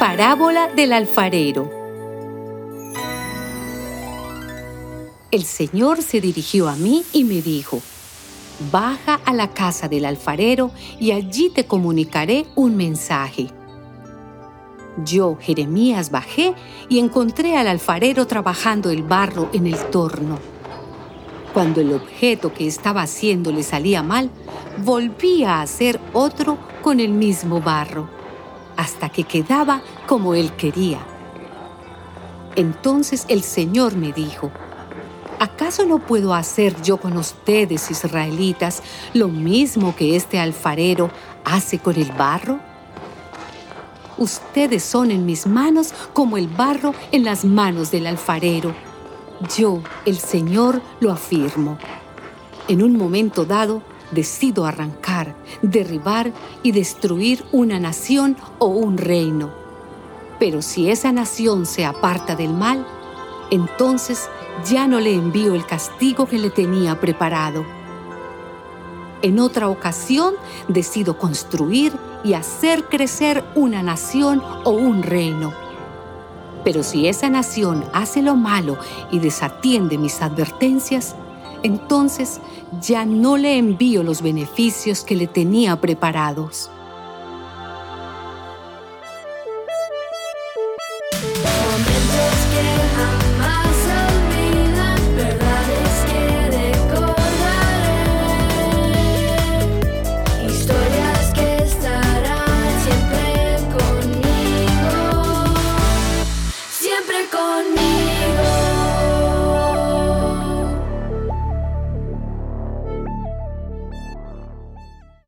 Parábola del alfarero. El Señor se dirigió a mí y me dijo, Baja a la casa del alfarero y allí te comunicaré un mensaje. Yo, Jeremías, bajé y encontré al alfarero trabajando el barro en el torno. Cuando el objeto que estaba haciendo le salía mal, volvía a hacer otro con el mismo barro, hasta que quedaba como él quería. Entonces el Señor me dijo, ¿acaso no puedo hacer yo con ustedes, israelitas, lo mismo que este alfarero hace con el barro? Ustedes son en mis manos como el barro en las manos del alfarero. Yo, el Señor, lo afirmo. En un momento dado, decido arrancar, derribar y destruir una nación o un reino. Pero si esa nación se aparta del mal, entonces ya no le envío el castigo que le tenía preparado. En otra ocasión decido construir y hacer crecer una nación o un reino. Pero si esa nación hace lo malo y desatiende mis advertencias, entonces ya no le envío los beneficios que le tenía preparados. con